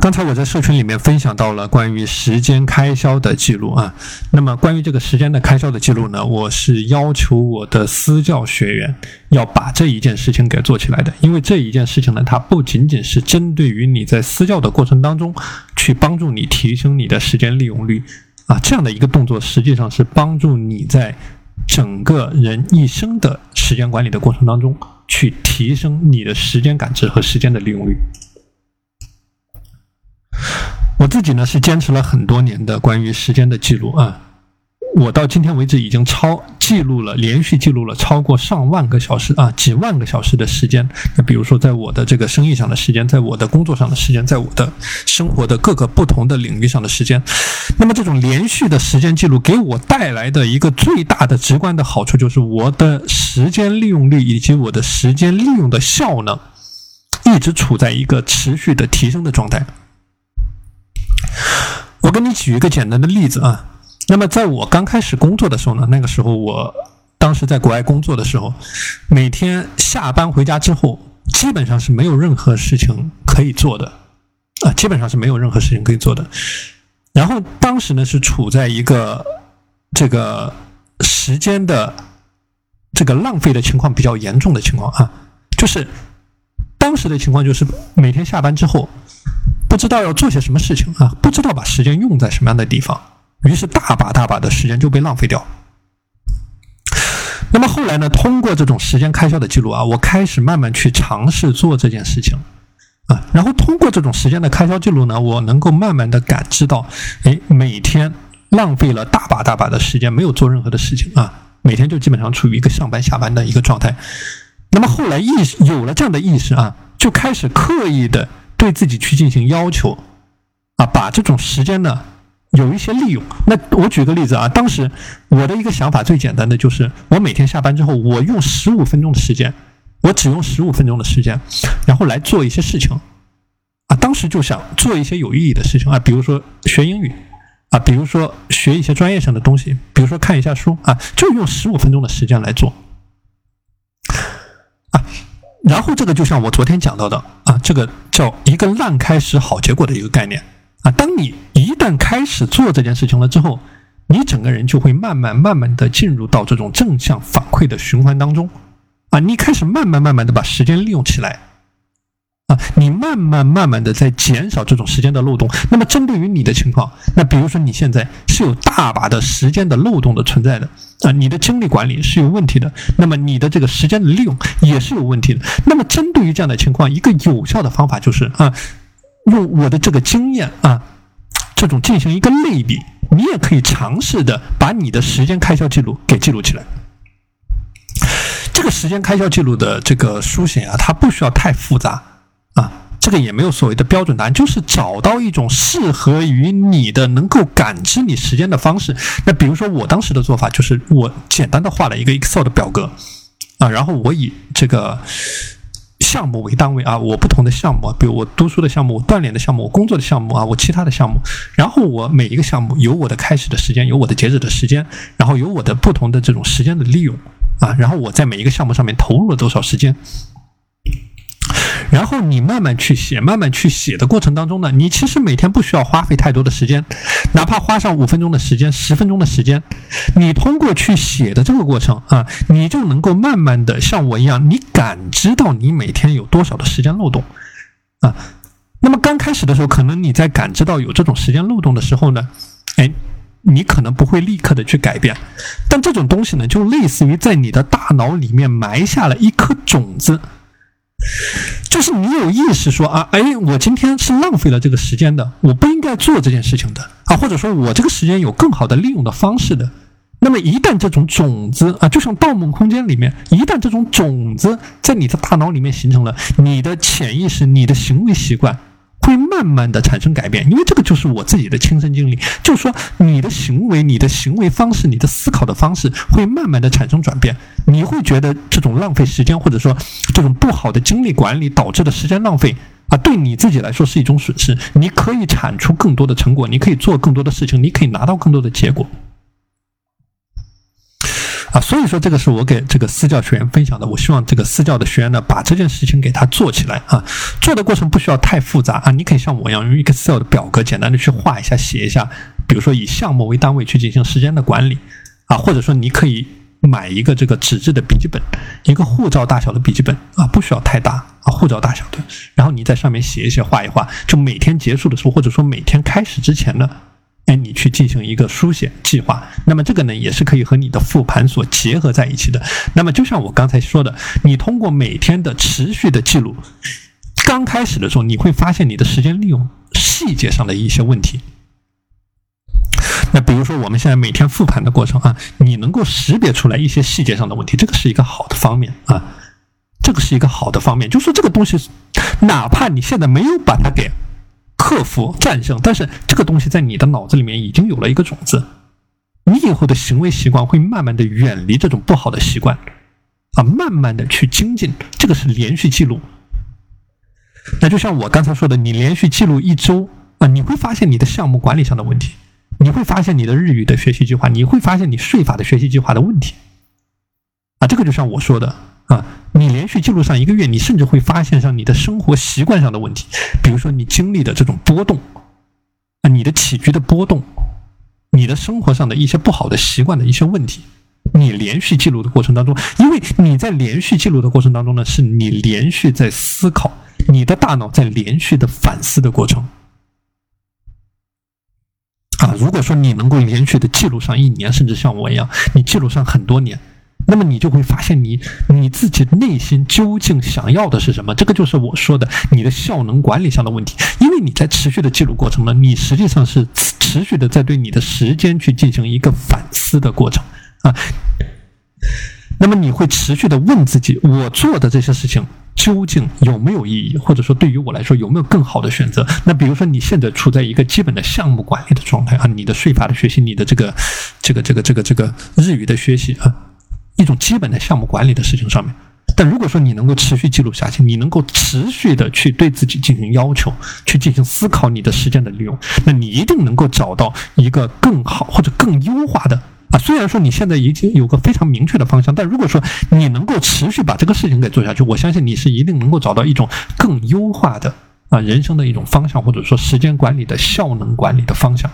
刚才我在社群里面分享到了关于时间开销的记录啊，那么关于这个时间的开销的记录呢，我是要求我的私教学员要把这一件事情给做起来的，因为这一件事情呢，它不仅仅是针对于你在私教的过程当中去帮助你提升你的时间利用率啊，这样的一个动作实际上是帮助你在整个人一生的时间管理的过程当中去提升你的时间感知和时间的利用率。我自己呢是坚持了很多年的关于时间的记录啊，我到今天为止已经超记录了，连续记录了超过上万个小时啊，几万个小时的时间。那比如说，在我的这个生意上的时间，在我的工作上的时间，在我的生活的各个不同的领域上的时间。那么这种连续的时间记录给我带来的一个最大的直观的好处，就是我的时间利用率以及我的时间利用的效能，一直处在一个持续的提升的状态。我跟你举一个简单的例子啊，那么在我刚开始工作的时候呢，那个时候我当时在国外工作的时候，每天下班回家之后，基本上是没有任何事情可以做的啊，基本上是没有任何事情可以做的。然后当时呢是处在一个这个时间的这个浪费的情况比较严重的情况啊，就是当时的情况就是每天下班之后。知道要做些什么事情啊，不知道把时间用在什么样的地方，于是大把大把的时间就被浪费掉。那么后来呢，通过这种时间开销的记录啊，我开始慢慢去尝试做这件事情啊，然后通过这种时间的开销记录呢，我能够慢慢的感知到，哎，每天浪费了大把大把的时间，没有做任何的事情啊，每天就基本上处于一个上班下班的一个状态。那么后来意识有了这样的意识啊，就开始刻意的。对自己去进行要求，啊，把这种时间呢有一些利用。那我举个例子啊，当时我的一个想法最简单的就是，我每天下班之后，我用十五分钟的时间，我只用十五分钟的时间，然后来做一些事情，啊，当时就想做一些有意义的事情啊，比如说学英语，啊，比如说学一些专业上的东西，比如说看一下书啊，就用十五分钟的时间来做，然后这个就像我昨天讲到的啊，这个叫一个烂开始好结果的一个概念啊。当你一旦开始做这件事情了之后，你整个人就会慢慢慢慢的进入到这种正向反馈的循环当中啊。你开始慢慢慢慢的把时间利用起来。啊，你慢慢慢慢的在减少这种时间的漏洞。那么针对于你的情况，那比如说你现在是有大把的时间的漏洞的存在的啊，你的精力管理是有问题的，那么你的这个时间的利用也是有问题的。那么针对于这样的情况，一个有效的方法就是啊，用我的这个经验啊，这种进行一个类比，你也可以尝试的把你的时间开销记录给记录起来。这个时间开销记录的这个书写啊，它不需要太复杂。这个也没有所谓的标准答案，就是找到一种适合于你的、能够感知你时间的方式。那比如说，我当时的做法就是，我简单的画了一个 Excel 的表格，啊，然后我以这个项目为单位啊，我不同的项目，比如我读书的项目、我锻炼的项目、我工作的项目啊，我其他的项目，然后我每一个项目有我的开始的时间，有我的截止的时间，然后有我的不同的这种时间的利用啊，然后我在每一个项目上面投入了多少时间。然后你慢慢去写，慢慢去写的过程当中呢，你其实每天不需要花费太多的时间，哪怕花上五分钟的时间、十分钟的时间，你通过去写的这个过程啊，你就能够慢慢的像我一样，你感知到你每天有多少的时间漏洞啊。那么刚开始的时候，可能你在感知到有这种时间漏洞的时候呢，哎，你可能不会立刻的去改变，但这种东西呢，就类似于在你的大脑里面埋下了一颗种子。就是你有意识说啊，哎，我今天是浪费了这个时间的，我不应该做这件事情的啊，或者说我这个时间有更好的利用的方式的。那么一旦这种种子啊，就像《盗梦空间》里面，一旦这种种子在你的大脑里面形成了，你的潜意识、你的行为习惯。慢慢的产生改变，因为这个就是我自己的亲身经历。就是说，你的行为、你的行为方式、你的思考的方式会慢慢的产生转变。你会觉得这种浪费时间，或者说这种不好的精力管理导致的时间浪费啊，对你自己来说是一种损失。你可以产出更多的成果，你可以做更多的事情，你可以拿到更多的结果。啊，所以说这个是我给这个私教学员分享的。我希望这个私教的学员呢，把这件事情给他做起来啊。做的过程不需要太复杂啊，你可以像我一样用 Excel 的表格简单的去画一下、写一下，比如说以项目为单位去进行时间的管理啊，或者说你可以买一个这个纸质的笔记本，一个护照大小的笔记本啊，不需要太大啊，护照大小的，然后你在上面写一写、画一画，就每天结束的时候，或者说每天开始之前呢。哎，你去进行一个书写计划，那么这个呢，也是可以和你的复盘所结合在一起的。那么就像我刚才说的，你通过每天的持续的记录，刚开始的时候，你会发现你的时间利用细节上的一些问题。那比如说我们现在每天复盘的过程啊，你能够识别出来一些细节上的问题，这个是一个好的方面啊，这个是一个好的方面，就说这个东西，哪怕你现在没有把它给。克服战胜，但是这个东西在你的脑子里面已经有了一个种子，你以后的行为习惯会慢慢的远离这种不好的习惯，啊，慢慢的去精进，这个是连续记录。那就像我刚才说的，你连续记录一周啊，你会发现你的项目管理上的问题，你会发现你的日语的学习计划，你会发现你税法的学习计划的问题，啊，这个就像我说的。啊，你连续记录上一个月，你甚至会发现上你的生活习惯上的问题，比如说你经历的这种波动，啊，你的起居的波动，你的生活上的一些不好的习惯的一些问题，你连续记录的过程当中，因为你在连续记录的过程当中呢，是你连续在思考，你的大脑在连续的反思的过程。啊，如果说你能够连续的记录上一年，甚至像我一样，你记录上很多年。那么你就会发现，你你自己内心究竟想要的是什么？这个就是我说的你的效能管理上的问题。因为你在持续的记录过程呢，你实际上是持续的在对你的时间去进行一个反思的过程啊。那么你会持续的问自己：我做的这些事情究竟有没有意义？或者说，对于我来说有没有更好的选择？那比如说，你现在处在一个基本的项目管理的状态啊，你的税法的学习，你的这个这个这个这个这个日语的学习啊。一种基本的项目管理的事情上面，但如果说你能够持续记录下去，你能够持续的去对自己进行要求，去进行思考你的时间的利用，那你一定能够找到一个更好或者更优化的啊。虽然说你现在已经有个非常明确的方向，但如果说你能够持续把这个事情给做下去，我相信你是一定能够找到一种更优化的啊人生的一种方向，或者说时间管理的效能管理的方向。